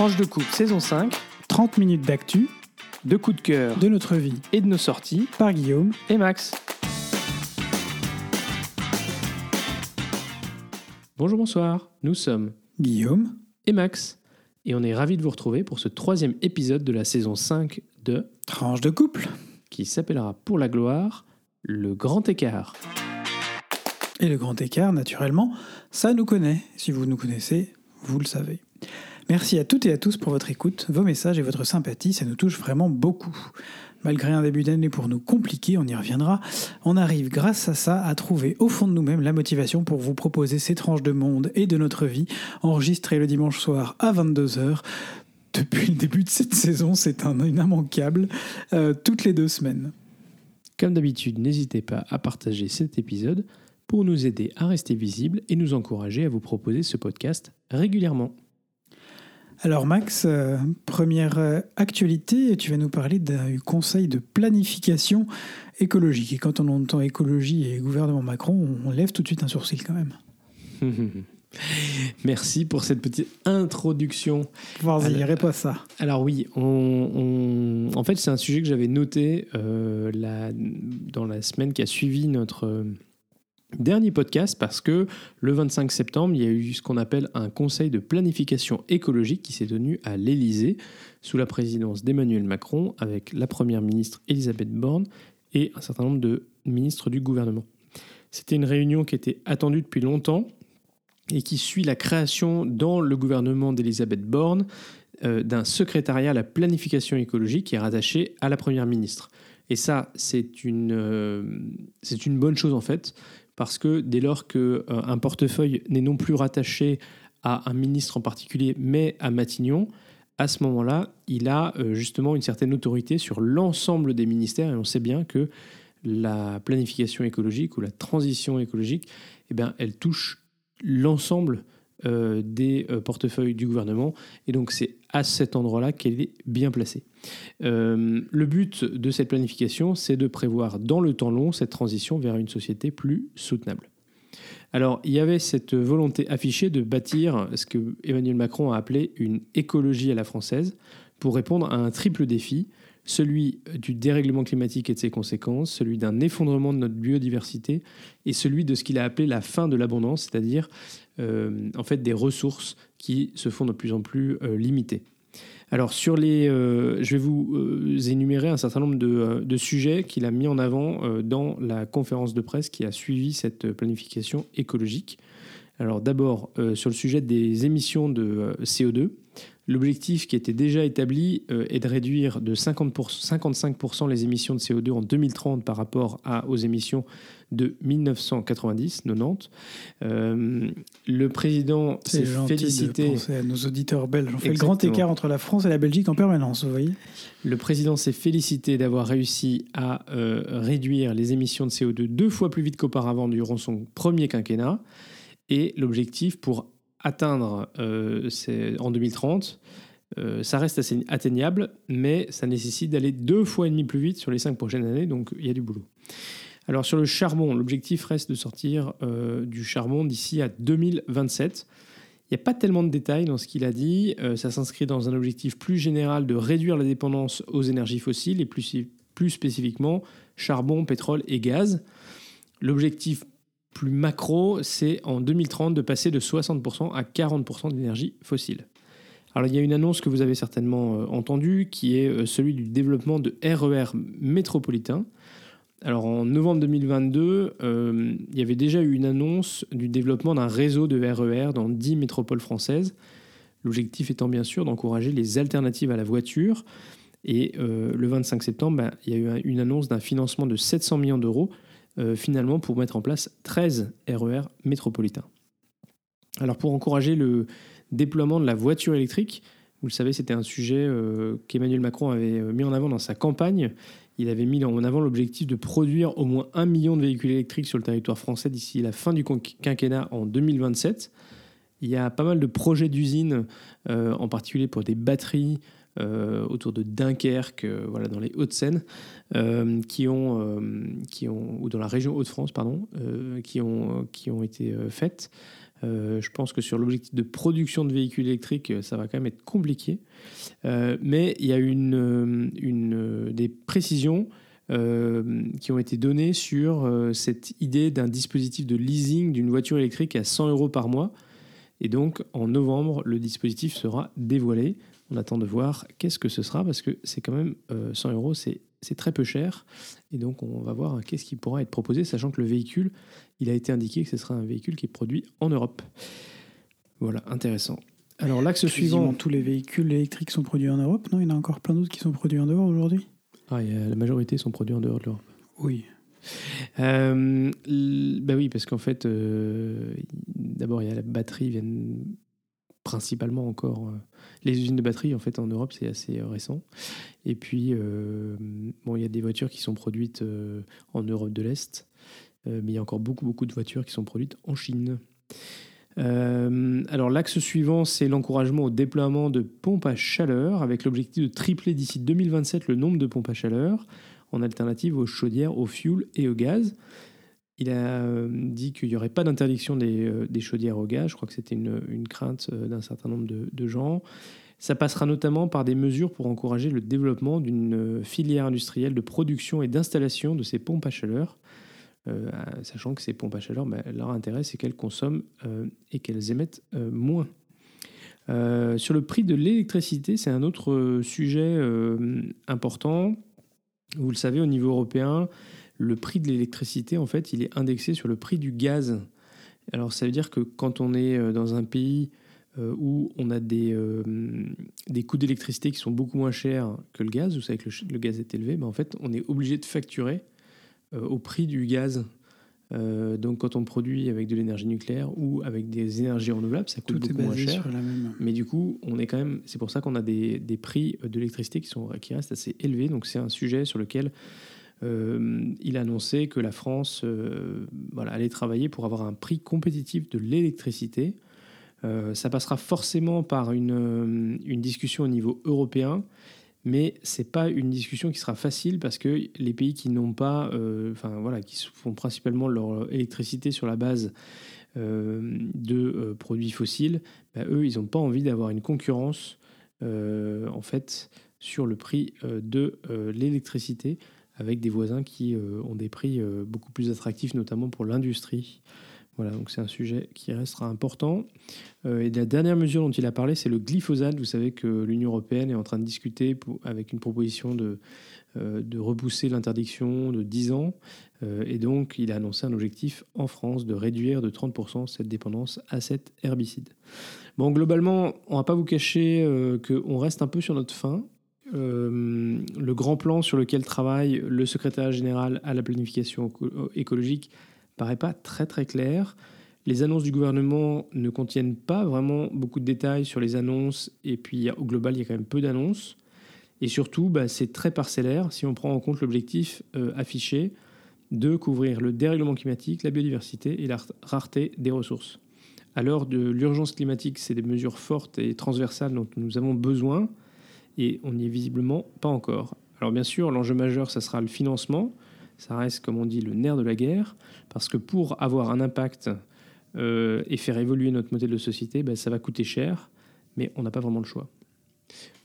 Tranche de coupe saison 5, 30 minutes d'actu de coups de cœur de notre vie et de nos sorties par Guillaume. et Max. Bonjour, bonsoir, nous sommes Guillaume, et Max et on est ravis de vous retrouver pour ce troisième épisode de la saison 5 de tranche de couple. qui s'appellera pour la gloire le grand écart. Et le grand écart, naturellement, ça nous connaît. Si vous nous connaissez, vous le savez. Merci à toutes et à tous pour votre écoute, vos messages et votre sympathie, ça nous touche vraiment beaucoup. Malgré un début d'année pour nous compliqué, on y reviendra, on arrive grâce à ça à trouver au fond de nous-mêmes la motivation pour vous proposer ces tranches de monde et de notre vie, enregistrées le dimanche soir à 22h. Depuis le début de cette saison, c'est un immanquable, euh, toutes les deux semaines. Comme d'habitude, n'hésitez pas à partager cet épisode pour nous aider à rester visible et nous encourager à vous proposer ce podcast régulièrement. Alors Max, euh, première euh, actualité, tu vas nous parler d'un conseil de planification écologique. Et quand on entend écologie et gouvernement Macron, on lève tout de suite un sourcil quand même. Merci pour cette petite introduction. Vas-y, Alors- à ça. Alors oui, on, on- en fait c'est un sujet que j'avais noté euh, la- dans la semaine qui a suivi notre euh, dernier podcast parce que le 25 septembre, il y a eu ce qu'on appelle un conseil de planification écologique qui s'est tenu à l'Élysée sous la présidence d'Emmanuel Macron avec la première ministre Elisabeth Borne et un certain nombre de ministres du gouvernement. C'était une réunion qui était attendue depuis longtemps et qui suit la création dans le gouvernement d'Elisabeth Borne euh, d'un secrétariat à la planification écologique qui est rattaché à la Première ministre. Et ça, c'est une, euh, une bonne chose en fait, parce que dès lors qu'un portefeuille n'est non plus rattaché à un ministre en particulier, mais à Matignon, à ce moment-là, il a euh, justement une certaine autorité sur l'ensemble des ministères, et on sait bien que la planification écologique ou la transition écologique, eh bien, elle touche l'ensemble euh, des euh, portefeuilles du gouvernement. Et donc, c'est à cet endroit-là qu'elle est bien placée. Euh, le but de cette planification, c'est de prévoir dans le temps long cette transition vers une société plus soutenable. Alors, il y avait cette volonté affichée de bâtir ce que Emmanuel Macron a appelé une écologie à la française pour répondre à un triple défi, celui du dérèglement climatique et de ses conséquences, celui d'un effondrement de notre biodiversité et celui de ce qu'il a appelé la fin de l'abondance, c'est-à-dire euh, en fait des ressources qui se font de plus en plus euh, limitées. Alors sur les, euh, je vais vous euh, énumérer un certain nombre de, euh, de sujets qu'il a mis en avant euh, dans la conférence de presse qui a suivi cette planification écologique. Alors d'abord euh, sur le sujet des émissions de euh, CO2, l'objectif qui était déjà établi euh, est de réduire de 50 55% les émissions de CO2 en 2030 par rapport à, aux émissions de 1990, 90. Euh, le président s'est félicité. de à nos auditeurs belges. On fait le grand écart entre la France et la Belgique en permanence, vous voyez Le président s'est félicité d'avoir réussi à euh, réduire les émissions de CO2 deux fois plus vite qu'auparavant durant son premier quinquennat. Et l'objectif pour atteindre euh, en 2030, euh, ça reste assez atteignable, mais ça nécessite d'aller deux fois et demi plus vite sur les cinq prochaines années, donc il y a du boulot. Alors sur le charbon, l'objectif reste de sortir euh, du charbon d'ici à 2027. Il n'y a pas tellement de détails dans ce qu'il a dit. Ça s'inscrit dans un objectif plus général de réduire la dépendance aux énergies fossiles et plus, plus spécifiquement charbon, pétrole et gaz. L'objectif plus macro, c'est en 2030 de passer de 60% à 40% d'énergie fossile. Alors il y a une annonce que vous avez certainement euh, entendue qui est euh, celui du développement de RER métropolitain. Alors en novembre 2022, euh, il y avait déjà eu une annonce du développement d'un réseau de RER dans 10 métropoles françaises. L'objectif étant bien sûr d'encourager les alternatives à la voiture. Et le 25 septembre, ben, il y a eu une annonce d'un financement de 700 millions d'euros euh, finalement pour mettre en place 13 RER métropolitains. Alors pour encourager le déploiement de la voiture électrique, vous le savez, c'était un sujet euh, qu'Emmanuel Macron avait euh, mis en avant dans sa campagne. Il avait mis en avant l'objectif de produire au moins un million de véhicules électriques sur le territoire français d'ici la fin du quinquennat en 2027. Il y a pas mal de projets d'usines, en particulier pour des batteries, euh, autour de Dunkerque, euh, voilà, dans les Hauts-de-Seine, euh, qui ont, qui ont, ou dans la région Hauts-de-France, pardon, qui, ont, qui ont été faites. Je pense que sur l'objectif de production de véhicules électriques, ça va quand même être compliqué. mais il y a une, une des précisions qui ont été données sur cette idée d'un dispositif de leasing d'une voiture électrique à 100 euros par mois. Et donc, en novembre, le dispositif sera dévoilé. On attend de voir qu'est-ce que ce sera, parce que c'est quand même 100 euros, c'est c'est très peu cher. Et donc, on va voir qu'est-ce qui pourra être proposé, sachant que le véhicule, il a été indiqué que ce sera un véhicule qui est produit en Europe. Voilà, intéressant. Alors, l'axe suivant. Tous les véhicules électriques sont produits en Europe, non? Il y en a encore plein d'autres qui sont produits en dehors aujourd'hui? Ah, la majorité sont produits en dehors de l'Europe. Oui. Euh, bah oui, parce qu'en fait, euh, d'abord, il y a la batterie, viennent principalement encore. Euh, les usines de batterie, en fait, en Europe, c'est assez euh, récent. Et puis, euh, bon, il y a des voitures qui sont produites en Europe de l'Est, mais il y a encore beaucoup, beaucoup de voitures qui sont produites en Chine. alors l'axe suivant, c'est l'encouragement au déploiement de pompes à chaleur, avec l'objectif de tripler d'ici 2027 le nombre de pompes à chaleur, en alternative aux chaudières, au fuel et au gaz. Il a euh, dit qu'il n'y aurait pas d'interdiction euh, des, chaudières au gaz. Je crois que c'était une, crainte euh, d'un certain nombre de, gens. Ça passera notamment par des mesures pour encourager le développement d'une filière industrielle de production et d'installation de ces pompes à chaleur, sachant que ces pompes à chaleur, ben, leur intérêt, c'est qu'elles consomment et qu'elles émettent moins. sur le prix de l'électricité, c'est un autre sujet important. Vous le savez, au niveau européen, le prix de l'électricité, en fait, il est indexé sur le prix du gaz. Alors ça veut dire que quand on est euh, dans un pays euh, où on a des, euh, des coûts d'électricité qui sont beaucoup moins chers que le gaz, vous savez que le, gaz est élevé, mais en fait on est obligé de facturer au prix du gaz. donc quand on produit avec de l'énergie nucléaire ou avec des énergies renouvelables, ça coûte beaucoup moins cher. Mais du coup, on est quand même, c'est pour ça qu'on a des, des prix de l'électricité qui, sont, qui restent assez élevés. Donc c'est un sujet sur lequel euh, il a annoncé que la France euh, allait travailler pour avoir un prix compétitif de l'électricité. Euh, ça passera forcément par une, discussion au niveau européen, mais c'est pas une discussion qui sera facile parce que les pays qui n'ont pas, enfin voilà, qui font principalement leur électricité sur la base de produits fossiles, bah, eux, ils n'ont pas envie d'avoir une concurrence en fait sur le prix de l'électricité avec des voisins qui euh, ont des prix euh, beaucoup plus attractifs, notamment pour l'industrie. Voilà, donc c'est un sujet qui restera important. Euh, et la dernière mesure dont il a parlé, c'est le glyphosate. Vous savez que l'Union européenne est en train de discuter avec une proposition de, de repousser l'interdiction de 10 ans. et donc, il a annoncé un objectif en France de réduire de 30% cette dépendance à cet herbicide. Bon, globalement, on ne va pas vous cacher qu'on reste un peu sur notre faim. Euh, le grand plan sur lequel travaille le secrétaire général à la planification écologique paraît pas très très clair. Les annonces du gouvernement ne contiennent pas vraiment beaucoup de détails sur les annonces, et puis au global, il y a quand même peu d'annonces. Et surtout, bah, c'est très parcellaire si on prend en compte l'objectif euh, affiché de couvrir le dérèglement climatique, la biodiversité et la rareté des ressources. À l'heure de l'urgence climatique, c'est des mesures fortes et transversales dont nous avons besoin et on n'y est visiblement pas encore. Alors bien sûr, l'enjeu majeur, ça sera le financement. Ça reste, comme on dit, le nerf de la guerre, parce que pour avoir un impact euh, et faire évoluer notre modèle de société, ben, ça va coûter cher, mais on n'a pas vraiment le choix.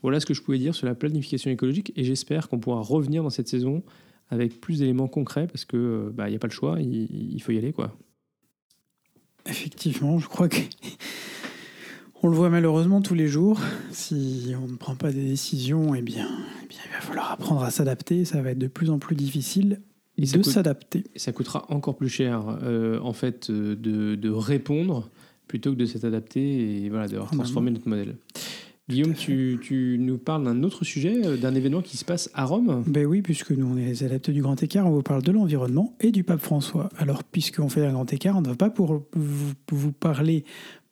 Voilà ce que je pouvais dire sur la planification écologique, et j'espère qu'on pourra revenir dans cette saison avec plus d'éléments concrets, parce que il bah, n'y a pas le choix, il, il faut y aller. quoi. Effectivement, je crois que on le voit malheureusement tous les jours. Si on ne prend pas des décisions, eh bien, eh bien il va falloir apprendre à s'adapter. Ça va être de plus en plus difficile de s'adapter. Ça coûtera encore plus cher, euh, en fait, euh, de, répondre plutôt que de s'adapter et voilà, de transformer notre modèle. Guillaume, tu, nous parles d'un autre sujet, euh, d'un événement qui se passe à Rome Ben oui, puisque nous, on est les adeptes du grand écart, on vous parle de l'environnement et du pape François. Alors, puisqu'on fait un grand écart, on ne va pas pour vous, vous parler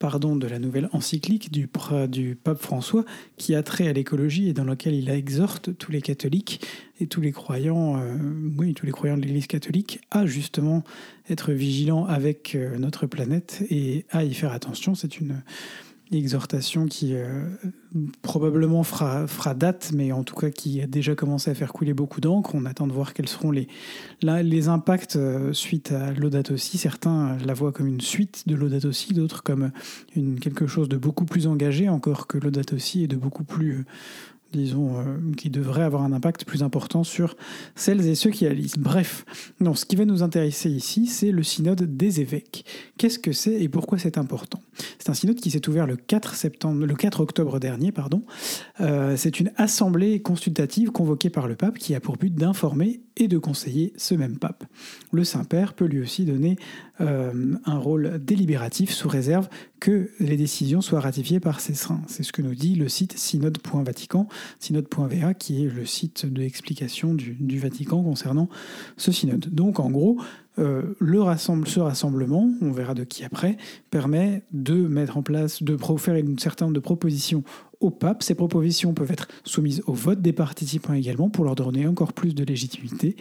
pardon, de la nouvelle encyclique du, pape François qui a trait à l'écologie et dans laquelle il exhorte tous les catholiques et tous les croyants, euh, oui, tous les croyants de l'Église catholique à justement être vigilants avec euh, notre planète et à y faire attention. C'est une, exhortation qui euh, probablement fera, date, mais en tout cas qui a déjà commencé à faire couler beaucoup d'encre. On attend de voir quels seront les, impacts euh, suite à Laudato aussi. Certains la voient comme une suite de Laudato aussi, d'autres comme quelque chose de beaucoup plus engagé encore que Laudato aussi et de beaucoup plus disons, euh, qui devrait avoir un impact plus important sur celles et ceux qui la lisent. Bref, non, ce qui va nous intéresser ici, c'est le synode des évêques. Qu'est-ce que c'est et pourquoi c'est important? C'est un synode qui s'est ouvert le 4, septembre, le 4 octobre dernier. pardon. Euh, c'est une assemblée consultative convoquée par le pape qui a pour but d'informer et de conseiller ce même pape. Le Saint-Père peut lui aussi donner euh, un rôle délibératif sous réserve que les décisions soient ratifiées par ses saints. C'est ce que nous dit le site synode.vatican, synode.va, qui est le site d'explication du, Vatican concernant ce synode. Donc en gros, euh, ce rassemblement, on verra de qui après, permet de mettre en place, de faire une certaine de propositions au pape. Ces propositions peuvent être soumises au vote des participants également pour leur donner encore plus de légitimité.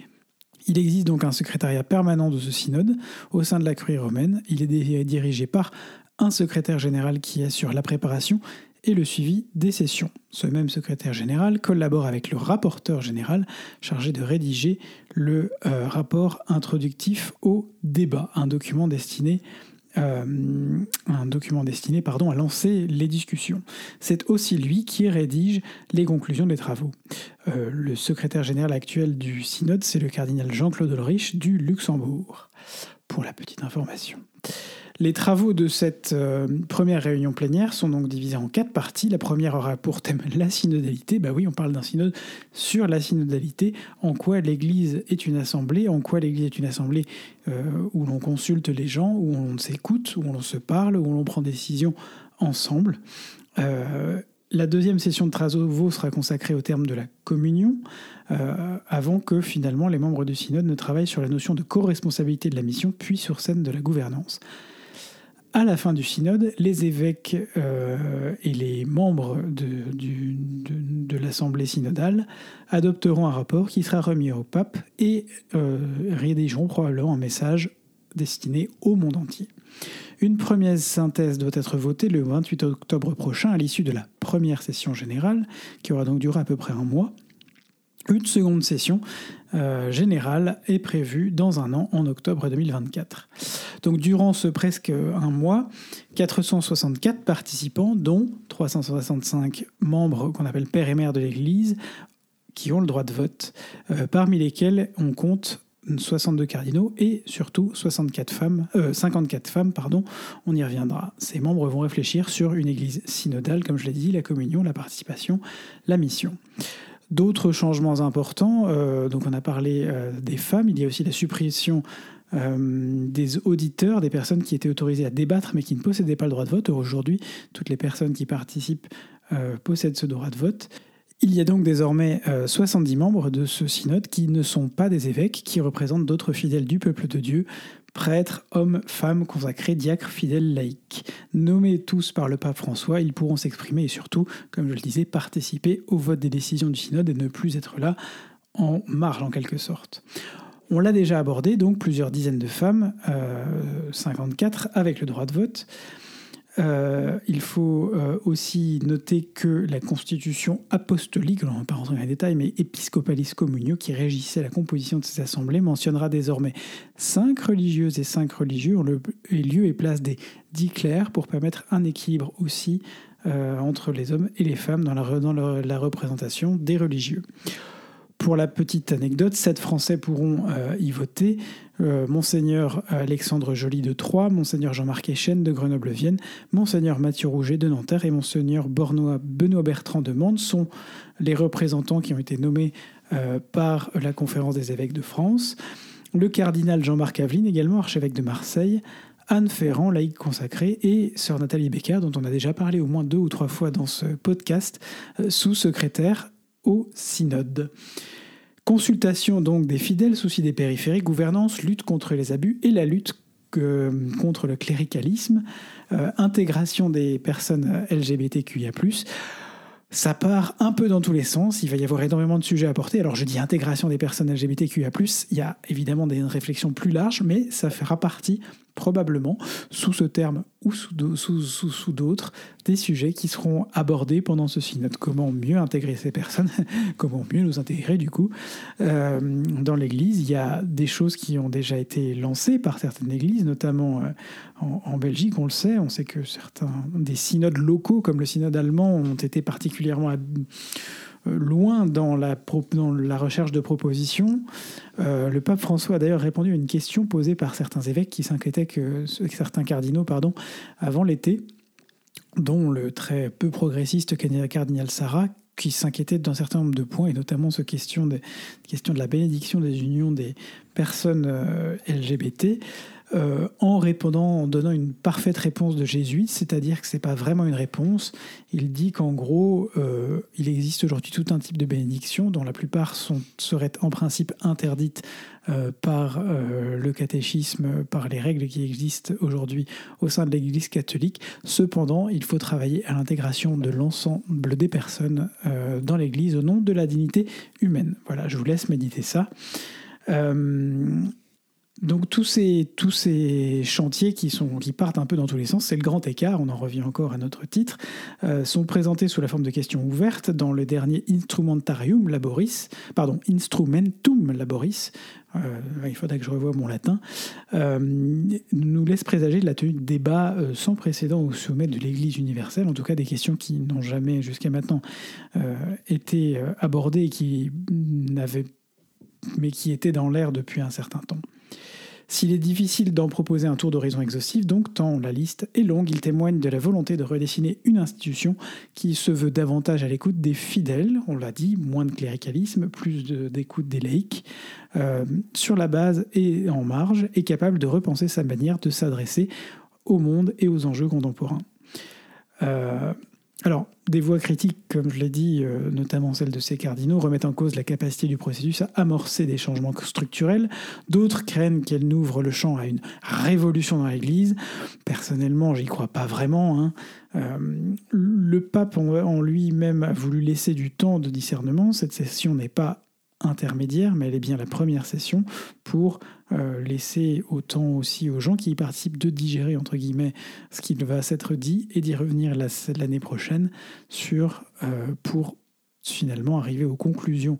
Il existe donc un secrétariat permanent de ce synode au sein de la curie romaine. Il est dirigé par un secrétaire général qui assure la préparation et le suivi des sessions. Ce même secrétaire général collabore avec le rapporteur général chargé de rédiger le euh, rapport introductif au débat, un document destiné euh, un document destiné pardon, à lancer les discussions. C'est aussi lui qui rédige les conclusions des travaux. Euh, le secrétaire général actuel du synode, c'est le cardinal Jean-Claude Ulrich du Luxembourg, pour la petite information. Les travaux de cette euh, première réunion plénière sont donc divisés en quatre parties. La première aura pour thème la synodalité. Bah oui, on parle d'un synode sur la synodalité. En quoi l'Église est une assemblée? En quoi l'Église est une assemblée euh, où l'on consulte les gens, où on s'écoute, où on se parle, où l'on prend des décisions ensemble? Euh, la deuxième session de travaux sera consacrée au terme de la communion, avant que finalement les membres du synode ne travaillent sur la notion de co-responsabilité de la mission, puis sur celle de la gouvernance à la fin du synode, les évêques euh, et les membres de, l'Assemblée synodale adopteront un rapport qui sera remis au pape et euh, rédigeront probablement un message destiné au monde entier. Une première synthèse doit être votée le 28 octobre prochain à l'issue de la première session générale, qui aura donc duré à peu près un mois. Une seconde session euh, générale est prévue dans un an, en octobre 2024. Donc durant ce presque un mois, 464 participants, dont 365 membres qu'on appelle père et mère de l'Église, qui ont le droit de vote, euh, parmi lesquels on compte 62 cardinaux et surtout 64 femmes, 54 euh, femmes, pardon, on y reviendra. Ces membres vont réfléchir sur une église synodale, comme je l'ai dit, la communion, la participation, la mission. D'autres changements importants, euh, donc on a parlé des femmes, il y a aussi la suppression euh, des auditeurs, des personnes qui étaient autorisées à débattre mais qui ne possédaient pas le droit de vote. Aujourd'hui, toutes les personnes qui participent possèdent ce droit de vote. Il y a donc désormais 70 membres de ce synode qui ne sont pas des évêques, qui représentent d'autres fidèles du peuple de Dieu, prêtres, hommes, femmes, consacrés, diacres, fidèles, laïcs. Nommés tous par le pape François, ils pourront s'exprimer et surtout, comme je le disais, participer au vote des décisions du synode et ne plus être là en marge en quelque sorte. On l'a déjà abordé, donc plusieurs dizaines de femmes, 54, euh, avec le droit de vote. Euh, il faut euh, aussi noter que la constitution apostolique, on ne va pas rentrer dans les détails, mais Episcopalis Communio, qui régissait la composition de ces assemblées, mentionnera désormais cinq religieuses et cinq religieux le lieu et place des dix clercs pour permettre un équilibre aussi entre les hommes et les femmes dans la représentation des religieux. Pour la petite anecdote, sept Français pourront y voter. Euh, Monseigneur Alexandre Joly de Troyes, Monseigneur Jean-Marc Echen de Grenoble-Vienne, Monseigneur Mathieu Rouget de Nanterre et Monseigneur Benoît Bertrand de Mende sont les représentants qui ont été nommés euh, par la Conférence des évêques de France. Le cardinal Jean-Marc Aveline, également archevêque de Marseille, Anne Ferrand, laïque consacrée, et sœur Nathalie Becker, dont on a déjà parlé au moins deux ou trois fois dans ce podcast, euh, sous-secrétaire au synode. Consultation donc des fidèles, souci des périphériques, gouvernance, lutte contre les abus et la lutte contre le cléricalisme, euh, intégration des personnes LGBTQIA+. Ça part un peu dans tous les sens, il va y avoir énormément de sujets à porter. Alors je dis intégration des personnes LGBTQIA+, il y a évidemment des réflexions plus larges, mais ça fera partie probablement, sous ce terme ou sous d'autres, des sujets qui seront abordés pendant ce synode. Comment mieux intégrer ces personnes, comment mieux nous intégrer du coup euh, dans l'Église. Il y a des choses qui ont déjà été lancées par certaines églises, notamment euh, en, Belgique, on le sait. On sait que certains des synodes locaux, comme le synode allemand, ont été particulièrement loin dans la, recherche de propositions. Euh, le pape François a d'ailleurs répondu à une question posée par certains évêques qui s'inquiétaient que certains cardinaux, pardon, avant l'été, dont le très peu progressiste cardinal Sarah, qui s'inquiétait d'un certain nombre de points, et notamment ce question, de, question de la bénédiction des unions des personnes euh, LGBT. Euh, en répondant, en donnant une parfaite réponse de jésuite, c'est-à-dire que ce n'est pas vraiment une réponse. Il dit qu'en gros, euh, il existe aujourd'hui tout un type de bénédiction dont la plupart seraient en principe interdites euh, par le catéchisme, par les règles qui existent aujourd'hui au sein de l'Église catholique. Cependant, il faut travailler à l'intégration de l'ensemble des personnes dans l'Église au nom de la dignité humaine. Voilà, je vous laisse méditer ça. Donc tous ces, tous ces chantiers qui, sont, qui partent un peu dans tous les sens, c'est le grand écart, on en revient encore à notre titre, euh, sont présentés sous la forme de questions ouvertes dans le dernier Instrumentarium Laboris, pardon, Instrumentum Laboris, euh, il faudrait que je revoie mon latin, euh, nous laisse présager de la tenue de débats sans précédent au sommet de l'Église universelle, en tout cas des questions qui n'ont jamais jusqu'à maintenant été abordées et qui n'avaient mais qui étaient dans l'air depuis un certain temps. S'il est difficile d'en proposer un tour d'horizon exhaustif, donc tant la liste est longue, il témoigne de la volonté de redessiner une institution qui se veut davantage à l'écoute des fidèles, on l'a dit, moins de cléricalisme, plus d'écoute des laïcs, euh, sur la base et en marge, et capable de repenser sa manière de s'adresser au monde et aux enjeux contemporains. Euh, alors, des voix critiques, comme je l'ai dit, euh, notamment celles de ces cardinaux, remettent en cause la capacité du processus à amorcer des changements structurels. D'autres craignent qu'elle n'ouvre le champ à une révolution dans l'Église. Personnellement, j'y crois pas vraiment. Hein. Euh, le pape en lui-même a voulu laisser du temps de discernement. Cette session n'est pas intermédiaire, mais elle est bien la première session pour euh, laisser autant aussi aux gens qui y participent de digérer, entre guillemets, ce qui va s'être dit et d'y revenir l'année prochaine sur, euh, pour finalement arriver aux conclusions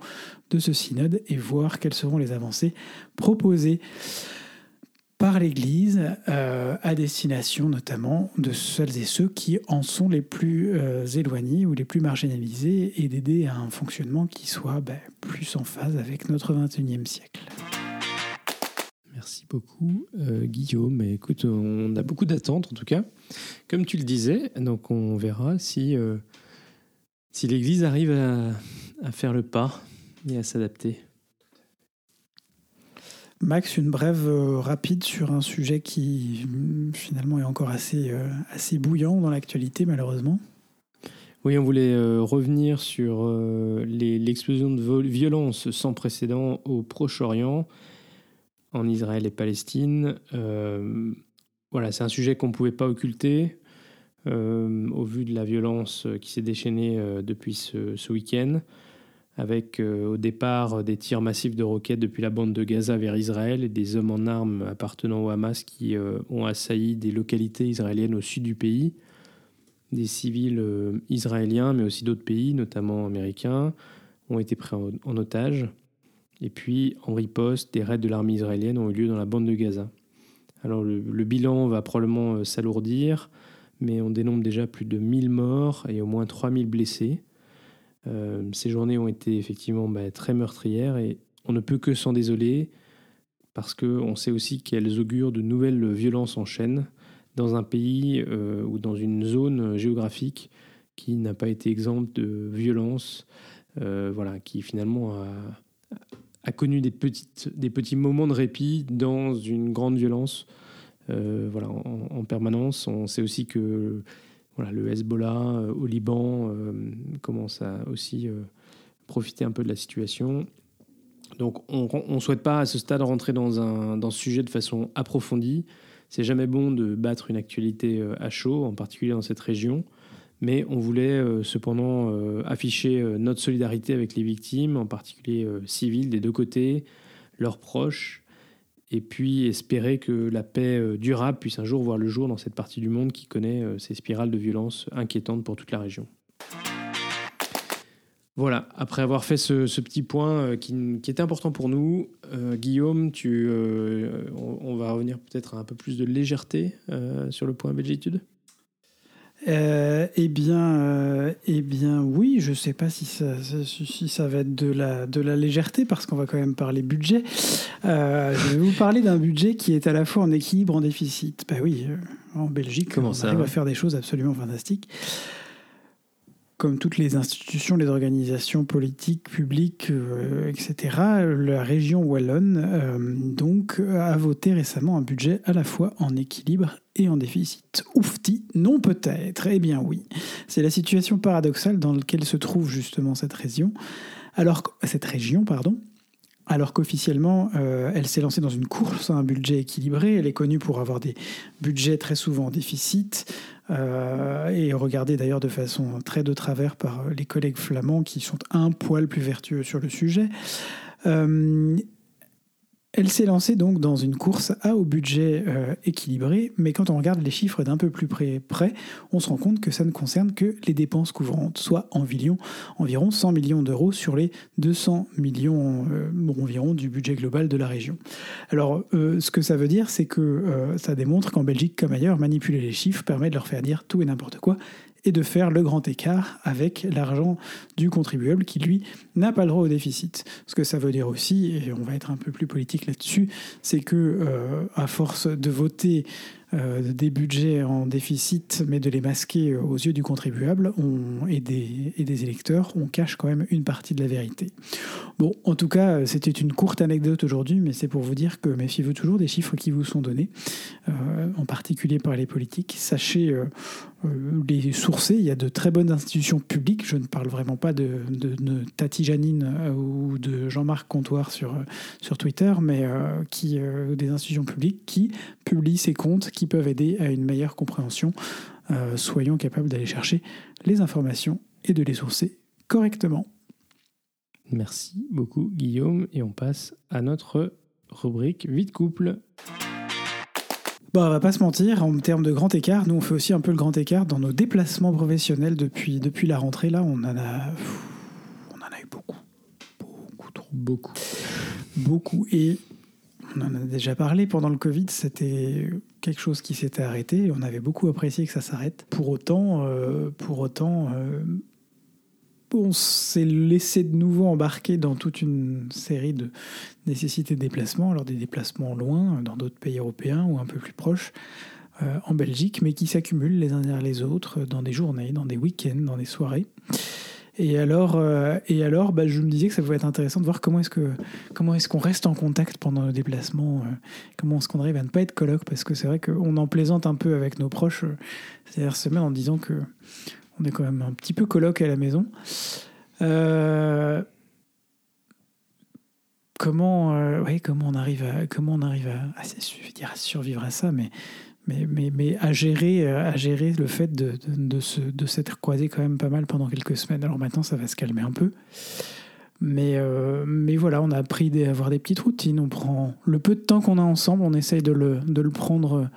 de ce synode et voir quelles seront les avancées proposées par l'Église euh, à destination notamment de celles et ceux qui en sont les plus euh, éloignés ou les plus marginalisés et d'aider à un fonctionnement qui soit ben, plus en phase avec notre 21e siècle. Merci beaucoup euh, Guillaume. Écoute, on a beaucoup d'attentes en tout cas. Comme tu le disais, donc on verra si, si l'Église arrive à faire le pas et à s'adapter. Max, une brève euh, rapide sur un sujet qui finalement est encore assez, euh, assez bouillant dans l'actualité malheureusement. Oui, on voulait euh, revenir sur l'explosion de violence sans précédent au Proche-Orient, en Israël et Palestine. voilà, c'est un sujet qu'on ne pouvait pas occulter au vu de la violence qui s'est déchaînée depuis ce, ce week-end avec euh, au départ des tirs massifs de roquettes depuis la bande de Gaza vers Israël et des hommes en armes appartenant au Hamas qui euh, ont assailli des localités israéliennes au sud du pays, des civils euh, israéliens mais aussi d'autres pays, notamment américains, ont été pris en, otage. Et puis, en riposte, des raids de l'armée israélienne ont eu lieu dans la bande de Gaza. Alors le, le bilan va probablement s'alourdir, mais on dénombre déjà plus de 1000 morts et au moins 3000 blessés. Euh, ces journées ont été effectivement bah, très meurtrières et on ne peut que s'en désoler parce qu'on sait aussi qu'elles augurent de nouvelles violences en chaîne dans un pays euh, ou dans une zone géographique qui n'a pas été exempte de violences, euh, voilà, qui finalement a, connu des petits moments de répit dans une grande violence voilà, en, en, permanence. On sait aussi que le Hezbollah euh, au Liban euh, commence à aussi euh, profiter un peu de la situation. Donc on ne souhaite pas à ce stade rentrer dans, un, dans ce sujet de façon approfondie. C'est jamais bon de battre une actualité à chaud, en particulier dans cette région. Mais on voulait cependant afficher notre solidarité avec les victimes, en particulier civiles des deux côtés, leurs proches, et puis espérer que la paix euh, durable puisse un jour voir le jour dans cette partie du monde qui connaît euh, ces spirales de violence inquiétantes pour toute la région. Voilà, après avoir fait ce, petit point euh, qui, était important pour nous, Guillaume, tu, on, va revenir peut-être à un peu plus de légèreté sur le point Belgitude? Euh, eh bien, euh, eh bien, oui. Je ne sais pas si ça, si ça va être de la, de la légèreté parce qu'on va quand même parler budget. Euh, je vais vous parler d'un budget qui est à la fois en équilibre, en déficit. Ben oui, en Belgique, Comment on arrive à faire des choses absolument fantastiques comme toutes les institutions, les organisations politiques, publiques, euh, etc., la région wallonne euh, donc a voté récemment un budget à la fois en équilibre et en déficit. Oufti, non peut-être. Eh bien oui, c'est la situation paradoxale dans laquelle se trouve justement cette région. Alors cette région, pardon, alors qu'officiellement, euh, elle s'est lancée dans une course à un budget équilibré. Elle est connue pour avoir des budgets très souvent en déficit, euh, et regardée d'ailleurs de façon très de travers par les collègues flamands qui sont un poil plus vertueux sur le sujet. Euh, elle s'est lancée donc dans une course à au budget euh, équilibré, mais quand on regarde les chiffres d'un peu plus près, on se rend compte que ça ne concerne que les dépenses couvrantes, soit environ, environ 100 millions d'euros sur les 200 millions euh, environ du budget global de la région. Alors, euh, ce que ça veut dire, c'est que ça démontre qu'en Belgique comme ailleurs, manipuler les chiffres permet de leur faire dire tout et n'importe quoi, et de faire le grand écart avec l'argent du contribuable qui, lui, n'a pas le droit au déficit. Ce que ça veut dire aussi, et on va être un peu plus politique là-dessus, c'est que euh, à force de voter des budgets en déficit, mais de les masquer aux yeux du contribuable on, et, des, et des électeurs, on cache quand même une partie de la vérité. Bon, en tout cas, c'était une courte anecdote aujourd'hui, mais c'est pour vous dire que méfiez-vous toujours des chiffres qui vous sont donnés, euh, en particulier par les politiques. Sachez euh, les sourcer, il y a de très bonnes institutions publiques, je ne parle vraiment pas de, de, Tati Janine ou de Jean-Marc Comptoir sur, sur Twitter, mais qui, des institutions publiques qui publient ces comptes, qui peuvent aider à une meilleure compréhension. Euh, soyons capables d'aller chercher les informations et de les sourcer correctement. Merci beaucoup Guillaume et on passe à notre rubrique Vite couple. Bon, on va pas se mentir, en termes de grand écart, nous on fait aussi un peu le grand écart dans nos déplacements professionnels depuis, depuis la rentrée. Là, on en a, on en a eu beaucoup, beaucoup trop, beaucoup, beaucoup. Et on en a déjà parlé pendant le Covid, c'était quelque chose qui s'était arrêté. On avait beaucoup apprécié que ça s'arrête. Pour autant, euh, pour autant euh, on s'est laissé de nouveau embarquer dans toute une série de nécessités de déplacements, alors des déplacements loin, dans d'autres pays européens ou un peu plus proches. Euh, en Belgique, mais qui s'accumulent les uns derrière les autres dans des journées, dans des week-ends, dans des soirées. Et alors, euh, et alors bah, je me disais que ça pouvait être intéressant de voir comment est-ce que comment est-ce qu'on reste en contact pendant nos déplacements, euh, comment est-ce qu'on arrive à ne pas être coloc, parce que c'est vrai qu'on en plaisante un peu avec nos proches euh, ces dernières semaines en disant que on est quand même un petit peu coloc à la maison. comment, ouais, comment on arrive à comment on arrive à survivre à ça, mais mais, mais, mais, à, gérer, euh, à gérer le fait de, de, de s'être croisé quand même pas mal pendant quelques semaines. Alors maintenant, ça va se calmer un peu. Mais, euh, mais voilà, on a appris à avoir des petites routines. On prend le peu de temps qu'on a ensemble, on essaye de le, de le prendre,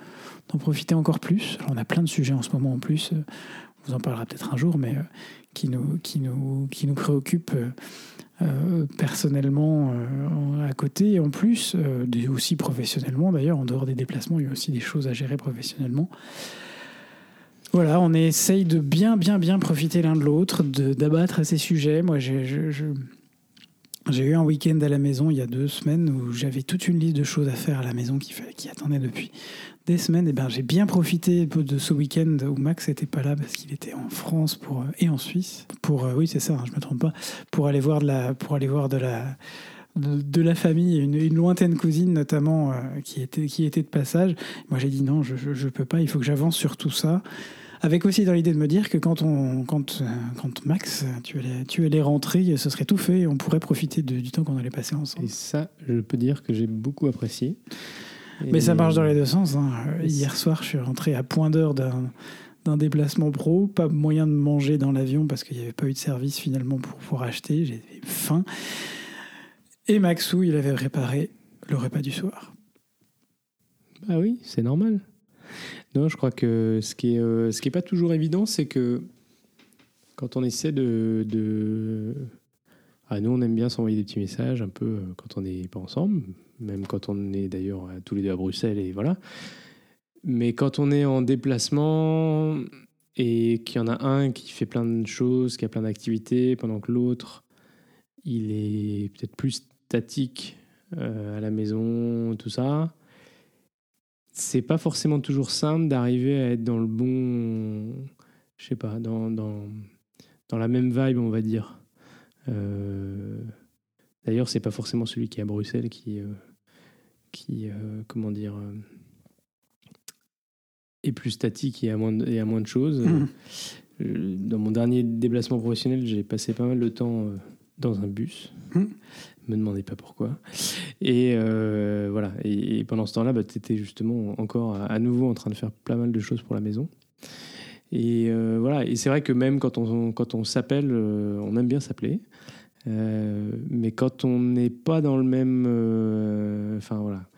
d'en profiter encore plus. On a plein de sujets en ce moment en plus. Vous en parlera peut-être un jour, mais euh, qui, nous, qui, nous, qui nous préoccupent euh, personnellement euh, à côté et en plus, aussi professionnellement d'ailleurs, en dehors des déplacements, il y a aussi des choses à gérer professionnellement. Voilà, on essaye de bien, bien, bien profiter l'un de l'autre, d'abattre à ces sujets. Moi, j'ai eu un week-end à la maison il y a deux semaines où j'avais toute une liste de choses à faire à la maison qui, qui attendait depuis des semaines. Et ben, j'ai bien profité de ce week-end où Max n'était pas là parce qu'il était en France pour, euh, et en Suisse. Pour, euh, oui, c'est ça, hein, je me trompe pas. Pour aller voir de la, pour aller voir de la, de, la famille, une, lointaine cousine notamment euh, qui, était, qui était de passage. Moi, j'ai dit non, je ne peux pas, il faut que j'avance sur tout ça. Avec aussi dans l'idée de me dire que quand, on, quand, quand Max, tu allais, tu allais rentrer, ce serait tout fait et on pourrait profiter du temps qu'on allait passer ensemble. Et ça, je peux dire que j'ai beaucoup apprécié. Mais ça marche dans les deux sens. Hein. Hier soir, je suis rentré à point d'heure d'un d'un déplacement pro, pas moyen de manger dans l'avion parce qu'il n'y avait pas eu de service finalement pour pouvoir acheter, j'avais faim. Et Maxou, il avait préparé le repas du soir. Bah oui, c'est normal. Non, je crois que ce qui est, euh, ce qui est pas toujours évident, c'est que quand on essaie de, de... Ah, nous, on aime bien s'envoyer des petits messages un peu euh, quand on n'est pas ensemble, même quand on est d'ailleurs euh, tous les deux à Bruxelles et voilà. Mais quand on est en déplacement et qu'il y en a un qui fait plein de choses, qui a plein d'activités, pendant que l'autre, il est peut-être plus statique à la maison, tout ça, c'est pas forcément toujours simple d'arriver à être dans le bon, je sais pas, dans, dans, dans la même vibe, on va dire. Euh, D'ailleurs, c'est pas forcément celui qui est à Bruxelles qui, euh, qui euh, comment dire, euh, est plus statique et à moins de, et à moins de choses. Euh, Dans mon dernier déplacement professionnel, j'ai passé pas mal de temps dans un bus. Mhm. Me demandez pas pourquoi. Et euh, voilà. Et, pendant ce temps-là, bah, tu étais justement encore à, nouveau en train de faire plein mal de choses pour la maison. Et euh, voilà. Et c'est vrai que même quand on, quand on s'appelle, euh, on aime bien s'appeler. Mais quand on n'est pas dans le même. Enfin voilà.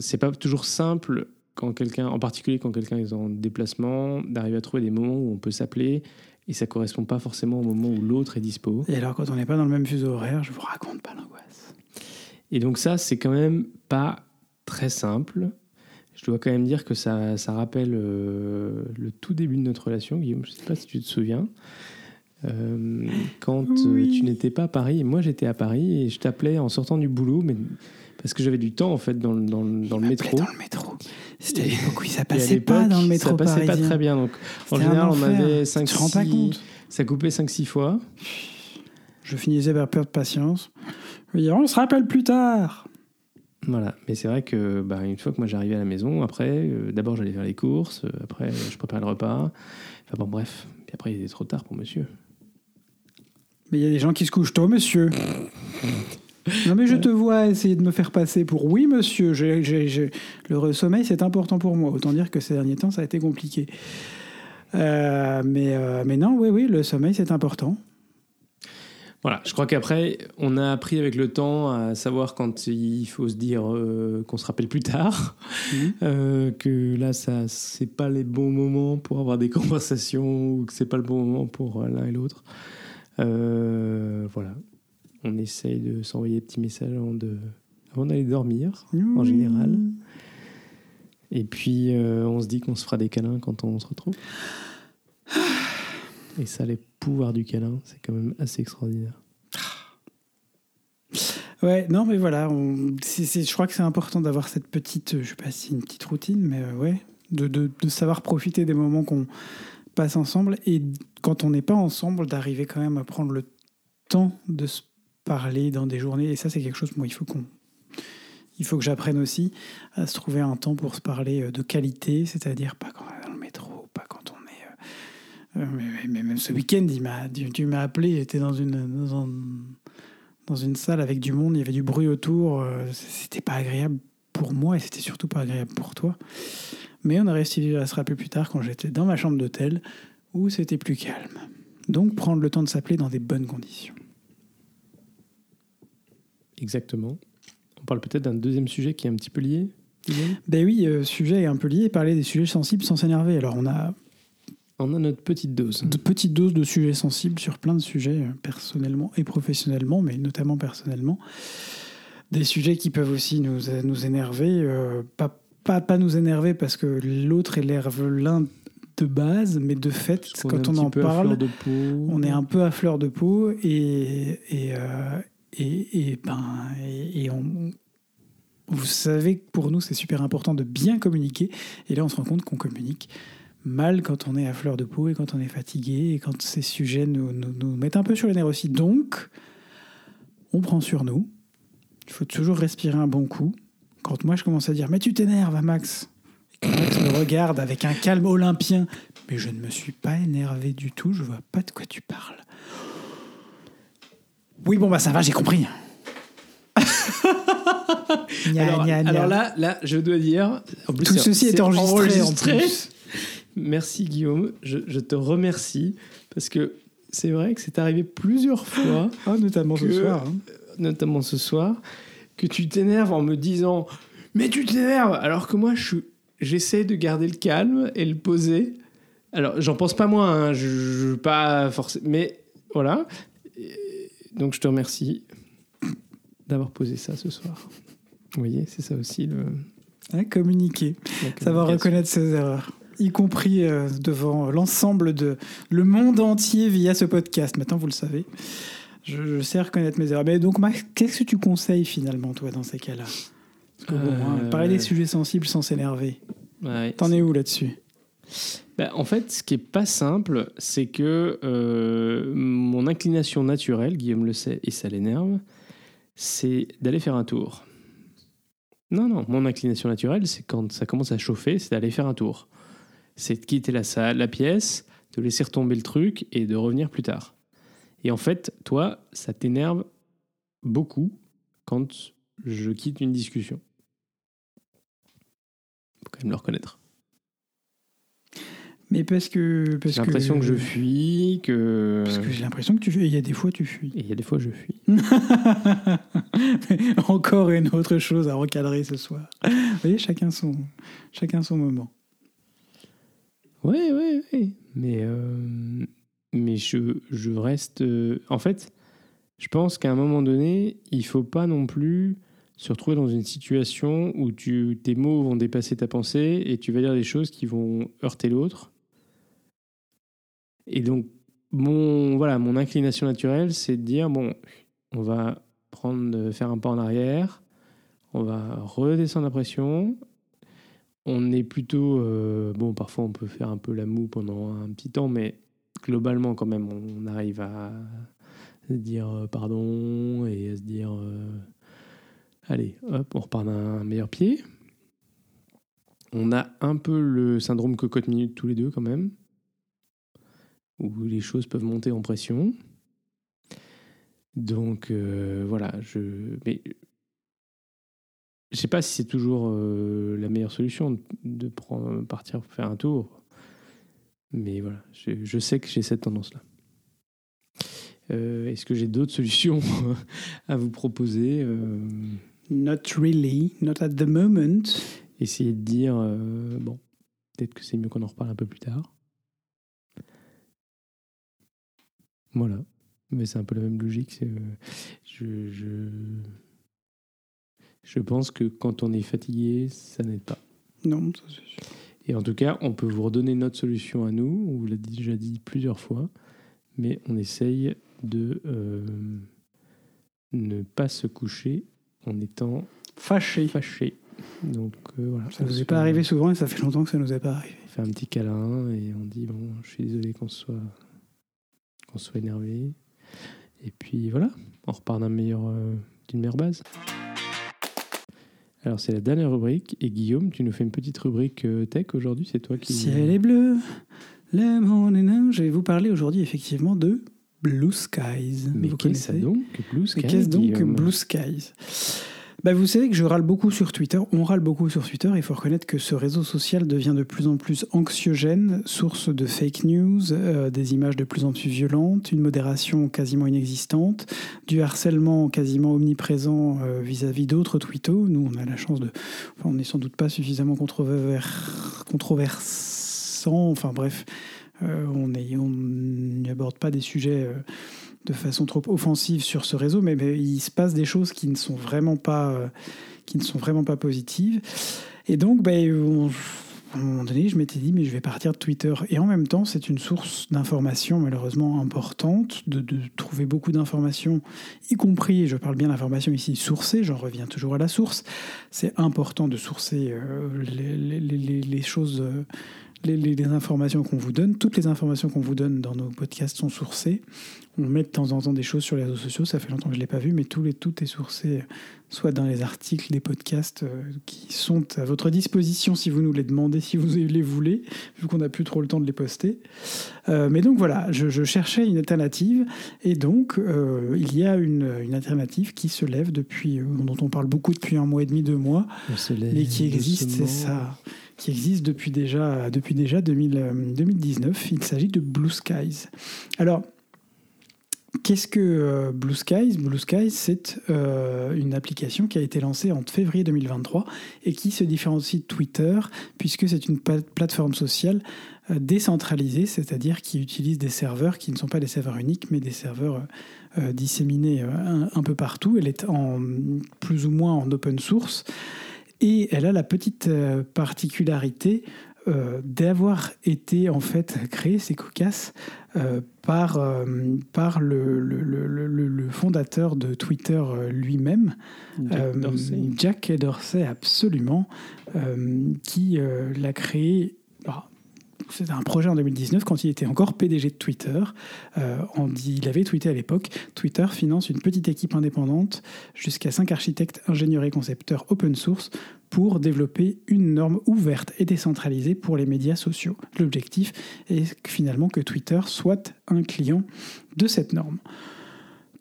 C'est pas toujours simple quand quelqu'un, en particulier quand quelqu'un est en déplacement, d'arriver à trouver des moments où on peut s'appeler et ça correspond pas forcément au moment où l'autre est dispo. Et alors, quand on n'est pas dans le même fuseau horaire, je vous raconte pas l'angoisse. Et donc ça, c'est quand même pas très simple. Je dois quand même dire que ça, ça rappelle euh, le tout début de notre relation, Guillaume. Je sais pas si tu te souviens. Euh, quand euh, Oui. tu n'étais pas à Paris et moi j'étais à Paris et je t'appelais en sortant du boulot, mais parce que j'avais du temps en fait dans, le- dans, le- dans le métro. Dans le métro. C'était l'époque où ça passait pas dans le métro Ça passait parisien. pas très bien. Donc en général, on avait 5 Tu te rends pas compte Ça coupait 5-6 fois. Je finissais par perdre patience. Je disais, on se rappelle plus tard. Voilà, mais c'est vrai que bah, une fois que moi j'arrivais à la maison, après, euh, d'abord j'allais faire les courses, euh, après je préparais le repas. Enfin bon, bref. Puis après, il était trop tard pour monsieur. Mais il y a des gens qui se couchent tôt, monsieur. Non, mais je te vois essayer de me faire passer pour oui, monsieur. Le sommeil, c'est important pour moi. Autant dire que ces derniers temps, ça a été compliqué. Euh, mais, euh, mais non, oui, oui, le sommeil, c'est important. Voilà, je crois qu'après, on a appris avec le temps à savoir quand il faut se dire euh, qu'on se rappelle plus tard, Mhm. euh, que là, ça, c'est pas les bons moments pour avoir des conversations ou que c'est pas le bon moment pour euh, l'un et l'autre. Euh, voilà, on essaye de s'envoyer des petits messages avant de, avant d'aller dormir. En général. Et puis, euh, on se dit qu'on se fera des câlins quand on se retrouve. Et ça, les pouvoirs du câlin, c'est quand même assez extraordinaire. Ouais, non, mais voilà, on- c'est- c'est- je crois que c'est important d'avoir cette petite, je sais pas si une petite routine, mais euh, ouais, de, de- de savoir profiter des moments qu'on passe ensemble et quand on n'est pas ensemble, d'arriver quand même à prendre le temps de se parler dans des journées. Et ça, c'est quelque chose, moi, il faut qu'on. Il faut que j'apprenne aussi à se trouver un temps pour se parler euh, de qualité, c'est-à-dire pas quand on est dans le métro, pas quand on est. euh, euh, mais, mais même ce week-end, il m'a, tu, m'as appelé, j'étais dans une, dans dans une salle avec du monde, il y avait du bruit autour, c'était pas agréable pour moi et c'était surtout pas agréable pour toi. Mais on a réussi à se rappeler plus tard quand j'étais dans ma chambre d'hôtel où c'était plus calme. Donc prendre le temps de s'appeler dans des bonnes conditions. Exactement. On parle peut-être d'un deuxième sujet qui est un petit peu lié. Ben oui, euh, sujet est un peu lié, parler des sujets sensibles sans s'énerver. Alors on a On a notre petite dose. de petites doses de sujets sensibles sur plein de sujets, euh, personnellement et professionnellement, mais notamment personnellement. Des sujets qui peuvent aussi nous, nous énerver, euh, pas, pas, pas nous énerver parce que l'autre énerve l'un de base, mais de fait, quand on en parle, on est un peu à fleur de peau et, et, euh, et, ben, et, on, vous savez que pour nous, c'est super important de bien communiquer. Et là, on se rend compte qu'on communique mal quand on est à fleur de peau et quand on est fatigué et quand ces sujets nous, mettent un peu sur les nerfs aussi. Donc, on prend sur nous. Il faut toujours respirer un bon coup. Quand moi, je commence à dire Mais tu t'énerves, hein, Max et que Max me regarde avec un calme olympien. Mais je ne me suis pas énervé du tout, je vois pas de quoi tu parles. Oui, bon, bah ça va, j'ai compris. Alors, là, là, je dois dire. en plus, Tout ceci est enregistré, en plus. Merci Guillaume, je, je te remercie parce que c'est vrai que c'est arrivé plusieurs fois, Ah, notamment ce soir. hein. notamment ce soir, que tu t'énerves en me disant Mais tu t'énerves Alors que moi, je j'essaie de garder le calme et le poser. Alors, j'en pense pas moins, hein, je, je pas forcément. Mais voilà. Donc, je te remercie d'avoir posé ça ce soir. Vous voyez, c'est ça aussi le. Communiquer. Savoir reconnaître ses erreurs. Y compris euh, devant l'ensemble de le monde entier via ce podcast. Maintenant, vous le savez. Je, je sais reconnaître mes erreurs. Mais donc, Max, qu'est-ce que tu conseilles finalement, toi, dans ces cas-là? Hein, Euh, parler des sujets sensibles sans s'énerver. Ouais, T'en es où là-dessus? Bah, en fait, ce qui est pas simple, c'est que euh, mon inclination naturelle, Guillaume le sait et ça l'énerve, c'est d'aller faire un tour. Non, non, mon inclination naturelle, c'est quand ça commence à chauffer, c'est d'aller faire un tour. C'est de quitter la salle, la pièce, de laisser retomber le truc et de revenir plus tard. Et en fait, toi, ça t'énerve beaucoup quand je quitte une discussion. Faut quand même le reconnaître. Mais parce que. Parce J'ai l'impression que... je fuis, que. Parce que j'ai l'impression que tu fuis. Il y a des fois, tu fuis. Et il y a des fois, je fuis. Encore une autre chose à recadrer ce soir. Vous voyez, chacun son, chacun son moment. Ouais, ouais, ouais. Mais, euh, mais je, je reste. euh, En fait, je pense qu'à un moment donné, il faut pas non plus se retrouver dans une situation où tu, tes mots vont dépasser ta pensée et tu vas dire des choses qui vont heurter l'autre. Et donc, mon, voilà, mon inclination naturelle, c'est de dire bon, on va prendre, faire un pas en arrière, on va redescendre la pression. On est plutôt. euh, bon, parfois, on peut faire un peu la moue pendant un petit temps, mais globalement, quand même, on arrive à se dire euh, pardon et à se dire. euh, allez, hop, on repart d'un meilleur pied. On a un peu le syndrome cocotte minute tous les deux, quand même, où les choses peuvent monter en pression. Donc, euh, voilà, je. Mais je sais pas si c'est toujours euh, la meilleure solution de, de prendre- partir faire un tour. Mais voilà, je, je sais que j'ai cette tendance-là. Euh, Est-ce que j'ai d'autres solutions à vous proposer Not really, not at the moment. Essayer de dire, bon, peut-être que c'est mieux qu'on en reparle un peu plus tard. Voilà. Mais c'est un peu la même logique. euh, je, je, je pense que quand on est fatigué, ça n'aide pas. Non, ça c'est sûr. Et en tout cas, on peut vous redonner notre solution à nous. On vous l'a déjà dit plusieurs fois. Mais on essaye de euh, ne pas se coucher en étant Fâché. fâché. Donc euh, voilà. Ça On nous est pas arrivé souvent et ça fait longtemps que ça nous est pas arrivé. fait un petit câlin et on dit bon, je suis désolé qu'on soit qu'on soit énervé. Et puis voilà, on repart d'un meilleur euh, d'une meilleure base. Alors c'est la dernière rubrique et Guillaume, tu nous fais une petite rubrique euh, tech aujourd'hui, c'est toi qui Ciel est bleu, le monde est nain. Je vais vous parler aujourd'hui effectivement de Blue Skies. Mais qu'est-ce donc Blue Mais qu'est-ce donc Blue Skies? Bah, Vous savez que je râle beaucoup sur Twitter. On râle beaucoup sur Twitter. Il faut reconnaître que ce réseau social devient de plus en plus anxiogène, source de fake news, euh, des images de plus en plus violentes, une modération quasiment inexistante, du harcèlement quasiment omniprésent euh, vis-à-vis d'autres tweetos. Nous, on a la chance de... Enfin, on n'est sans doute pas suffisamment controver- controversant. Enfin bref, euh, on est- on n'aborde pas des sujets... de façon trop offensive sur ce réseau, mais, il se passe des choses qui ne sont vraiment pas, euh, qui ne sont vraiment pas positives. Et donc, ben, à un moment donné, je m'étais dit, mais je vais partir de Twitter. Et en même temps, c'est une source d'information malheureusement importante, de, trouver beaucoup d'informations, y compris, je parle bien d'informations ici sourcées, j'en reviens toujours à la source. C'est important de sourcer euh, les choses. euh, les, les- les informations qu'on vous donne, toutes les informations qu'on vous donne dans nos podcasts sont sourcées. On met de temps en temps des choses sur les réseaux sociaux, ça fait longtemps que je ne l'ai pas vu, mais tout, les, tout est sourcé, soit dans les articles, des podcasts euh, qui sont à votre disposition si vous nous les demandez, si vous les voulez, vu qu'on n'a plus trop le temps de les poster. Euh, mais donc voilà, je, je cherchais une alternative, et donc euh, il y a une, une alternative qui se lève depuis, euh, dont on parle beaucoup depuis un mois et demi, deux mois, mais qui existe, c'est ça, qui existe depuis déjà, depuis déjà 2000, euh, 2019. Il s'agit de Blue Skies. Alors, Qu'est-ce que euh, Blue Skies? Blue Skies, c'est euh, une application qui a été lancée en février 2023 et qui se différencie de Twitter puisque c'est une plateforme sociale euh, décentralisée, c'est-à-dire qui utilise des serveurs qui ne sont pas des serveurs uniques, mais des serveurs euh, disséminés euh, un, un peu partout. Elle est en, plus ou moins en open source et elle a la petite euh, particularité euh, d'avoir été en fait créée, c'est cocasse, euh, par, euh, par le, le- le- le- le fondateur de Twitter lui-même, Jack Dorsey. Jack Dorsey, absolument, qui l'a créé. bah, c'était un projet en 2019 quand il était encore PDG de Twitter. Euh, il avait tweeté à l'époque Twitter finance une petite équipe indépendante jusqu'à 5 architectes, ingénieurs et concepteurs open source pour développer une norme ouverte et décentralisée pour les médias sociaux. L'objectif est finalement que Twitter soit un client de cette norme.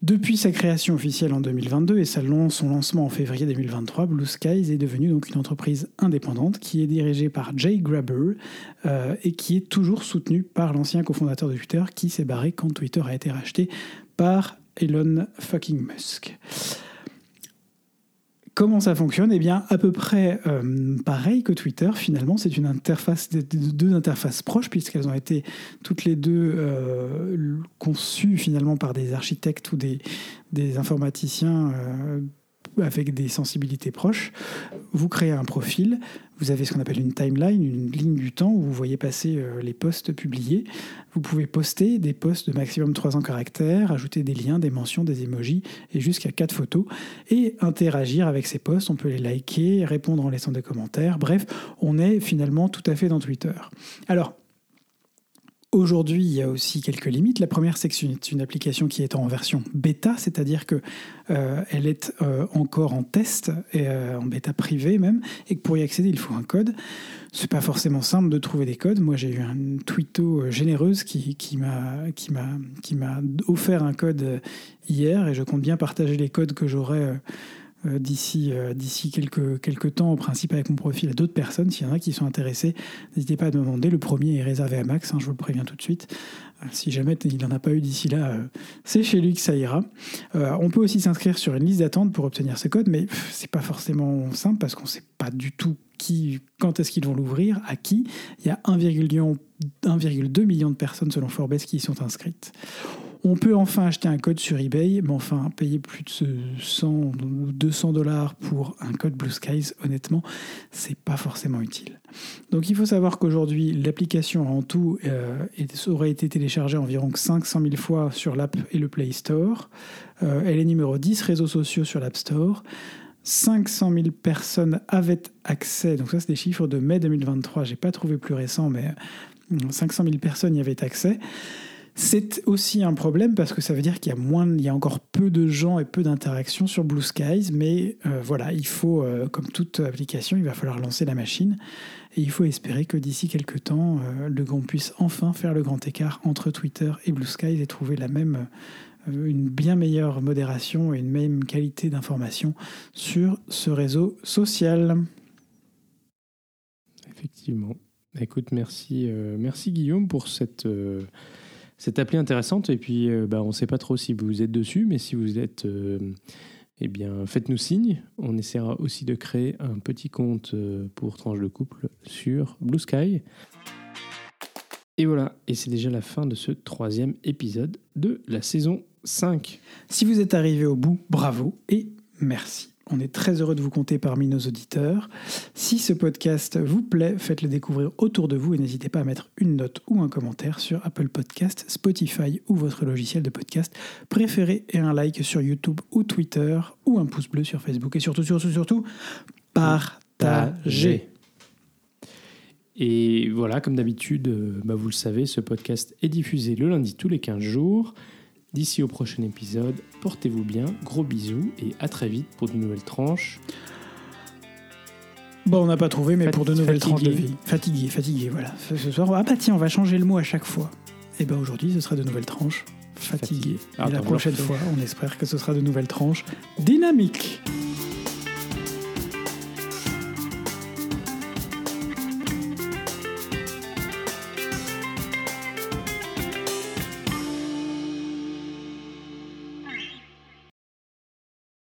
Depuis sa création officielle en 2022 et son lancement en février 2023, Blue Skies est devenue donc une entreprise indépendante qui est dirigée par Jay Graber euh, et qui est toujours soutenue par l'ancien cofondateur de Twitter qui s'est barré quand Twitter a été racheté par Elon fucking Musk. Comment ça fonctionne Eh bien, à peu près euh, pareil que Twitter. Finalement, c'est une interface, de- de- deux interfaces proches, puisqu'elles ont été toutes les deux euh, conçues finalement par des architectes ou des, des informaticiens euh, avec des sensibilités proches. Vous créez un profil, vous avez ce qu'on appelle une timeline, une ligne du temps où vous voyez passer euh, les posts publiés. Vous pouvez poster des posts de maximum 300 caractères, ajouter des liens, des mentions, des emojis et jusqu'à 4 photos et interagir avec ces posts. On peut les liker, répondre en laissant des commentaires. Bref, on est finalement tout à fait dans Twitter. Alors, Aujourd'hui, il y a aussi quelques limites. La première, c'est que c'est une, application qui est en version bêta, c'est-à-dire que euh, elle est euh, encore en test, et, euh, en bêta privée même, et que pour y accéder, il faut un code. C'est pas forcément simple de trouver des codes. Moi, j'ai eu une twitto généreuse qui, qui m'a offert un code hier, et je compte bien partager les codes que j'aurai. Euh, d'ici euh, d'ici quelques, quelques temps, au principe avec mon profil à d'autres personnes. S'il y en a qui sont intéressés, n'hésitez pas à me demander. Le premier est réservé à Max, hein, je vous le préviens tout de suite. Euh, si jamais il n'en a pas eu d'ici là, c'est chez lui que ça ira. On peut aussi s'inscrire sur une liste d'attente pour obtenir ce code, mais c'est pas forcément simple parce qu'on ne sait pas du tout qui, quand est-ce qu'ils vont l'ouvrir, à qui. Il y a 1,2 million, 1,2 million de personnes selon Forbes qui y sont inscrites. On peut enfin acheter un code sur eBay, mais enfin payer plus de 100 ou 200 dollars pour un code Blue Skies, honnêtement, c'est pas forcément utile. Donc il faut savoir qu'aujourd'hui, l'application en tout euh, aurait été téléchargée environ 500 000 fois sur l'app et le Play Store. Euh, elle est numéro 10 réseaux sociaux sur l'App Store. 500 000 personnes avaient accès, donc ça c'est des chiffres de mai 2023, j'ai pas trouvé plus récent, mais euh, 500 000 personnes y avaient accès. C'est aussi un problème parce que ça veut dire qu'il y a moins, encore peu de gens et peu d'interactions sur Blue Skies, mais euh, voilà, il faut, euh, comme toute application, il va falloir lancer la machine et il faut espérer que d'ici quelques temps, euh, le qu'on puisse enfin faire le grand écart entre Twitter et Blue Skies et trouver la même, une bien meilleure modération et une même qualité d'information sur ce réseau social. Effectivement. Écoute, merci, merci Guillaume pour cette, cette appli intéressante. Et puis, euh, bah, on ne sait pas trop si vous êtes dessus, mais si vous êtes, euh, eh bien, faites-nous signe. On essaiera aussi de créer un petit compte euh, pour Tranche de Couple sur Blue Sky. Et voilà, et c'est déjà la fin de ce troisième épisode de la saison 5. Si vous êtes arrivé au bout, bravo et merci. On est très heureux de vous compter parmi nos auditeurs. Si ce podcast vous plaît, faites-le découvrir autour de vous et n'hésitez pas à mettre une note ou un commentaire sur Apple Podcast, Spotify ou votre logiciel de podcast préféré et un like sur YouTube ou Twitter ou un pouce bleu sur Facebook et surtout, surtout, surtout, partagez. Et voilà, comme d'habitude, euh, bah, vous le savez, ce podcast est diffusé le lundi tous les 15 jours. D'ici au prochain épisode, portez-vous bien, gros bisous et à très vite pour de nouvelles tranches. Bon, on n'a pas trouvé, mais Fat- pour de nouvelles tranches de fatigué. vie. Fatigué, fatigué, voilà. Ce soir, ah bah tiens, on va changer le mot à chaque fois. Et ben aujourd'hui, ce sera de nouvelles tranches. Fatigué. Fatigué. Et la prochaine fois, on espère que ce sera de nouvelles tranches dynamiques.